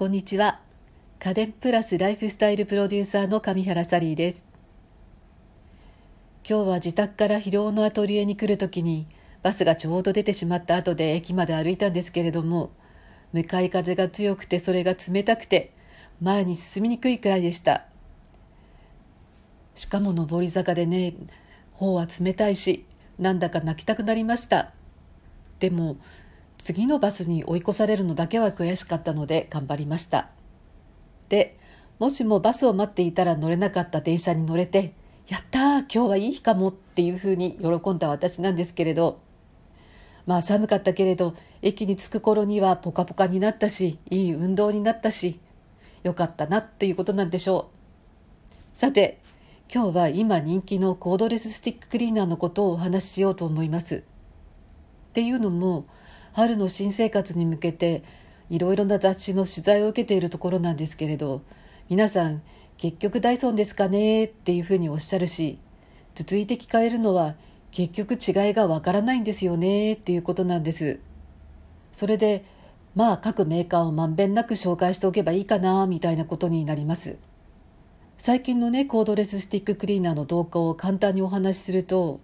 こんにちは。家電プラスライフスタイルプロデューサーの上原サリーです。今日は自宅から疲労のアトリエに来る時にバスがちょうど出てしまった後で駅まで歩いたんですけれども向かい風が強くてそれが冷たくて前に進みにくいくらいでした。しかも上り坂でね頬は冷たいしなんだか泣きたくなりました。でも次のバスに追い越されるのだけは悔しかったので頑張りました。でもしもバスを待っていたら乗れなかった電車に乗れてやったー今日はいい日かもっていうふうに喜んだ私なんですけれどまあ寒かったけれど駅に着く頃にはポカポカになったしいい運動になったしよかったなっていうことなんでしょう。さて今日は今人気のコードレススティッククリーナーのことをお話ししようと思います。っていうのも春の新生活に向けていろいろな雑誌の取材を受けているところなんですけれど皆さん結局ダイソンですかね？っていうふうにおっしゃるし続いて聞かれるのは結局違いがわからないんですよね？っていうことなんです。それでまあ各メーカーをまんべんなく紹介しておけばいいかな？みたいなことになります。最近のねコードレススティッククリーナーの動向を簡単にお話しすると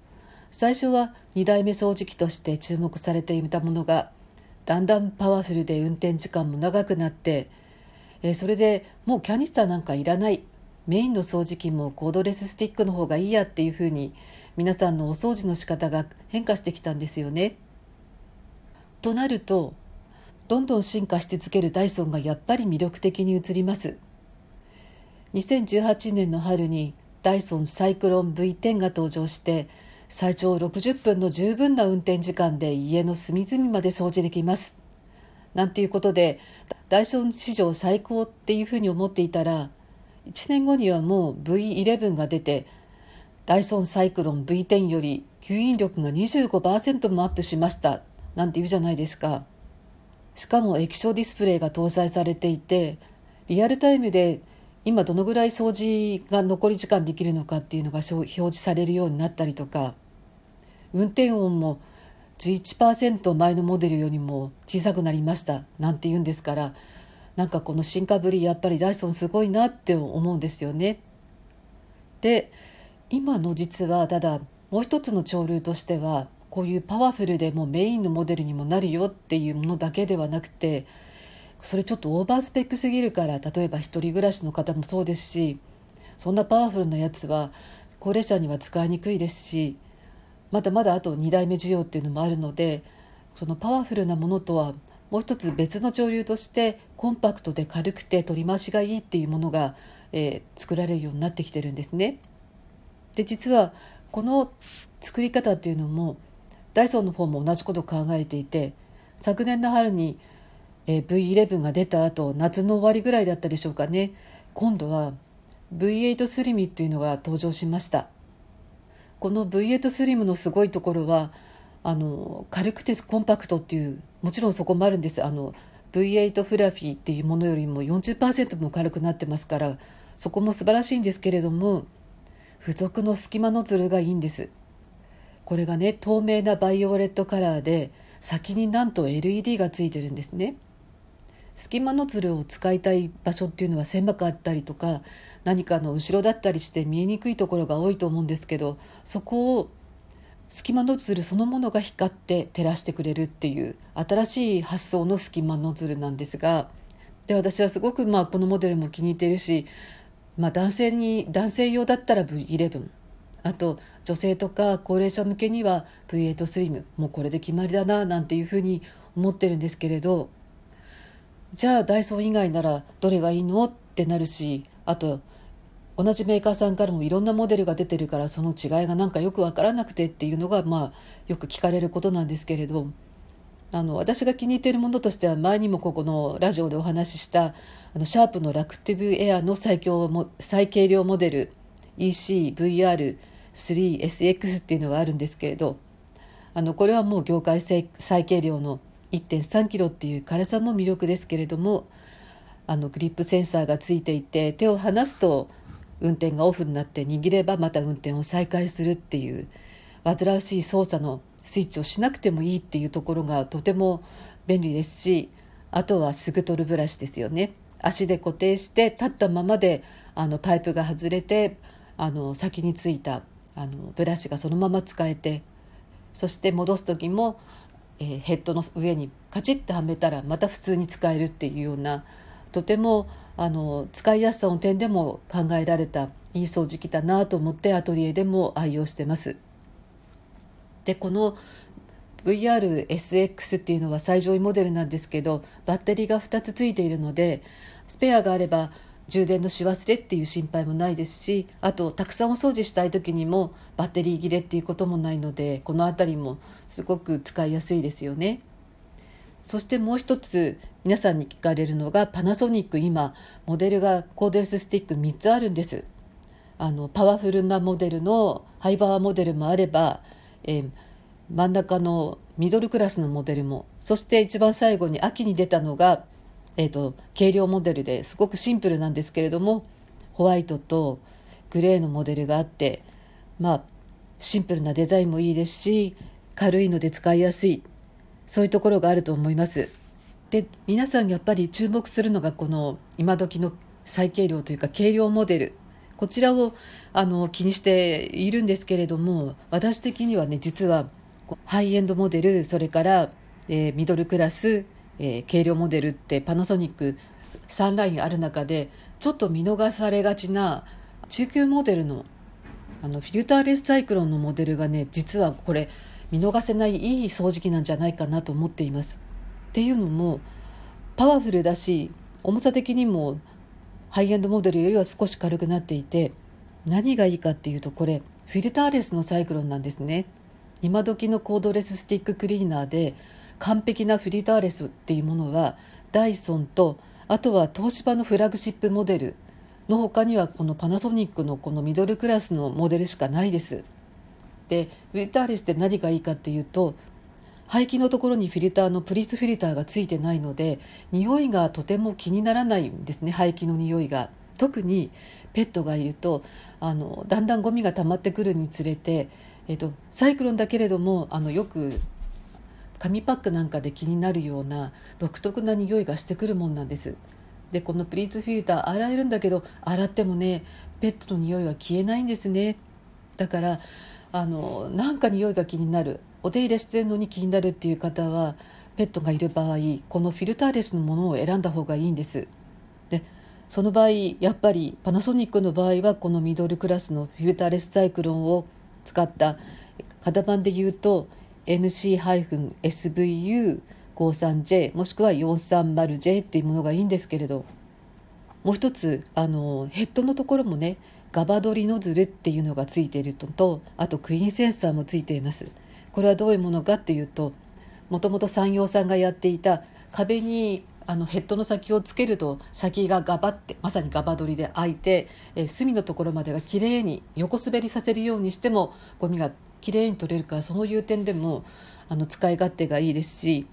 最初は2代目掃除機として注目されていたものがだんだんパワフルで運転時間も長くなって、えそれでもうキャニスターなんかいらないメインの掃除機もコードレススティックの方がいいやっていうふうに皆さんのお掃除の仕方が変化してきたんですよね。となるとどんどん進化し続けるダイソンがやっぱり魅力的に映ります。2018年の春にダイソンサイクロン V10 が登場して最長60分の十分な運転時間で家の隅々まで掃除できます。なんていうことでダイソン史上最高っていうふうに思っていたら1年後にはもう V11 が出てダイソンサイクロン V10 より吸引力が25%もアップしましたなんて言うじゃないですか。しかも液晶ディスプレイが搭載されていてリアルタイムで今どのぐらい掃除が残り時間できるのかっていうのが表示されるようになったりとか運転音も11%前のモデルよりも小さくなりましたなんて言うんですからなんかこの進化ぶりやっぱりダイソンすごいなって思うんですよね。で今の実はただもう一つの潮流としてはこういうパワフルでもうメインのモデルにもなるよっていうものだけではなくてそれちょっとオーバースペックすぎるから例えば一人暮らしの方もそうですしそんなパワフルなやつは高齢者には使いにくいですしまだまだあと2代目需要っていうのもあるのでそのパワフルなものとはもう一つ別の潮流としてコンパクトで軽くて取り回しがいいっていうものが、えー、作られるようになってきてるんですね。で実はこの作り方っていうのもダイソーの方も同じことを考えていて昨年の春にえー、V11 が出た後夏の終わりぐらいだったでしょうかね。今度は V8 スリムっていうのが登場しました。この V8 スリムのすごいところはあの軽くてコンパクトっていうもちろんそこもあるんです。あの V8 フラフィーっていうものよりも40%も軽くなってますからそこも素晴らしいんですけれども付属の隙間ノズルがいいんです。これがね透明なバイオレットカラーで先になんと LED がついてるんですね。隙間ノズルを使いたい場所っていうのは狭かったりとか何かの後ろだったりして見えにくいところが多いと思うんですけどそこを隙間ノズルそのものが光って照らしてくれるっていう新しい発想の隙間ノズルなんですがで私はすごくまあこのモデルも気に入ってるし、まあ、男性に男性用だったら V11 あと女性とか高齢者向けには V8 スリムもうこれで決まりだななんていうふうに思ってるんですけれどじゃあダイソー以外ならどれがいいの？ってなるしあと同じメーカーさんからもいろんなモデルが出てるからその違いがなんかよく分からなくてっていうのがまあよく聞かれることなんですけれど。あの私が気に入っているものとしては前にもここのラジオでお話ししたあのシャープのラクティブエアの最強も最軽量モデル ECVR3SX っていうのがあるんですけれど。あのこれはもう業界最軽量の1.3キロっていう軽さも魅力ですけれどもあのグリップセンサーがついていて手を離すと運転がオフになって握ればまた運転を再開するっていう煩わしい操作のスイッチをしなくてもいいっていうところがとても便利ですしあとはすぐ取るブラシですよね。足で固定して立ったままであのパイプが外れてあの先についたあのブラシがそのまま使えてそして戻す時も、えー、ヘッドの上にカチッとはめたらまた普通に使えるっていうようなとてもあの使いやすさの点でも考えられたいい掃除機だなと思ってアトリエでも愛用してます。でこの VRSX っていうのは最上位モデルなんですけどバッテリーが2つついているのでスペアがあれば充電のし忘れっていう心配もないですしあとたくさんお掃除したい時にもバッテリー切れっていうこともないのでこの辺りもすごく使いやすいですよね。そしてもう一つ皆さんに聞かれるのがパナソニック今モデルがコードレススティック3つあるんですあのパワフルなモデルのハイパワーモデルもあれば、えー、真ん中のミドルクラスのモデルもそして一番最後に秋に出たのがえーと、軽量モデルですごくシンプルなんですけれどもホワイトとグレーのモデルがあってまあシンプルなデザインもいいですし軽いので使いやすいそういうところがあると思います。で皆さんやっぱり注目するのがこの今時の最軽量というか軽量モデルこちらをあの気にしているんですけれども私的にはね実はハイエンドモデルそれから、えー、ミドルクラスえー、軽量モデルってパナソニック3ラインある中でちょっと見逃されがちな中級モデルのあのフィルターレスサイクロンのモデルがね実はこれ見逃せないいい掃除機なんじゃないかなと思っています。っていうのもパワフルだし重さ的にもハイエンドモデルよりは少し軽くなっていて何がいいかっていうとこれフィルターレスのサイクロンなんですね。今時のコードレススティッククリーナーで完璧なフリーターレスっていうものはダイソンとあとは東芝のフラグシップモデルの他にはこのパナソニックのこのミドルクラスのモデルしかないです。でフィルターレスって何がいいかっていうと排気のところにフィルターのプリーツフィルターがついてないので匂いがとても気にならないんですね排気の匂いが。特にペットがいるとあのだんだんゴミが溜まってくるにつれて、えっと、サイクロンだけれどもあのよく紙パックなんかで気になるような独特な匂いがしてくるもんなんです。でこのプリーツフィルター洗えるんだけど洗ってもねペットの匂いは消えないんですね。だからあのなんか匂いが気になるお手入れしてるのに気になるっていう方はペットがいる場合このフィルターレスのものを選んだ方がいいんです。でその場合やっぱりパナソニックの場合はこのミドルクラスのフィルターレスサイクロンを使った型番で言うと MC-SVU53J もしくは 430J っていうものがいいんですけれどもう一つあのヘッドのところもねガバドリノズルっていうのがついているのとあとクイーンセンサーもついています。これはどういうものかっていうともともと産業さんがやっていた壁にあのヘッドの先をつけると先がガバってまさにガバ取りで開いて、え隅のところまでがきれいに横滑りさせるようにしてもゴミがきれいに取れるからそういう点でもあの使い勝手がいいですし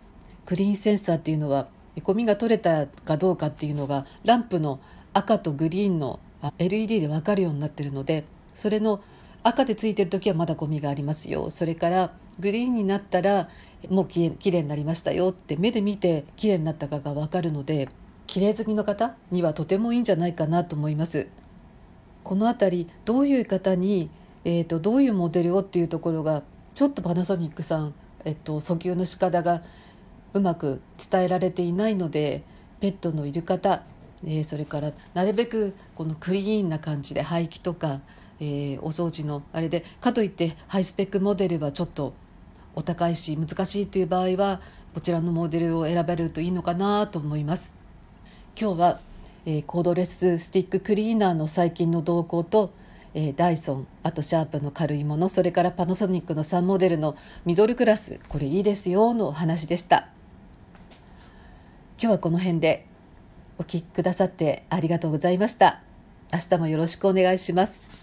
クリーンセンサーっていうのはゴミが取れたかどうかっていうのがランプの赤とグリーンの LED で分かるようになってるのでそれの赤でついてる時はまだゴミがありますよそれからグリーンになったらもうきれいになりましたよって目で見てきれいになったかが分かるのできれい好きの方にはとてもいいんじゃないかなと思います。この辺りどういう方に、えーと、どういうモデルをっていうところがちょっとパナソニックさん、えっと、訴求の仕方がうまく伝えられていないのでペットのいる方、えー、それからなるべくこのクリーンな感じで排気とかえー、お掃除のあれでかといってハイスペックモデルはちょっとお高いし難しいという場合はこちらのモデルを選べるといいのかなと思います。今日は、えー、コードレススティッククリーナーの最近の動向と、えー、ダイソンあとシャープの軽いものそれからパナソニックの3モデルのミドルクラスこれいいですよのお話でした。今日はこの辺でお聴きくださってありがとうございました。明日もよろしくお願いします。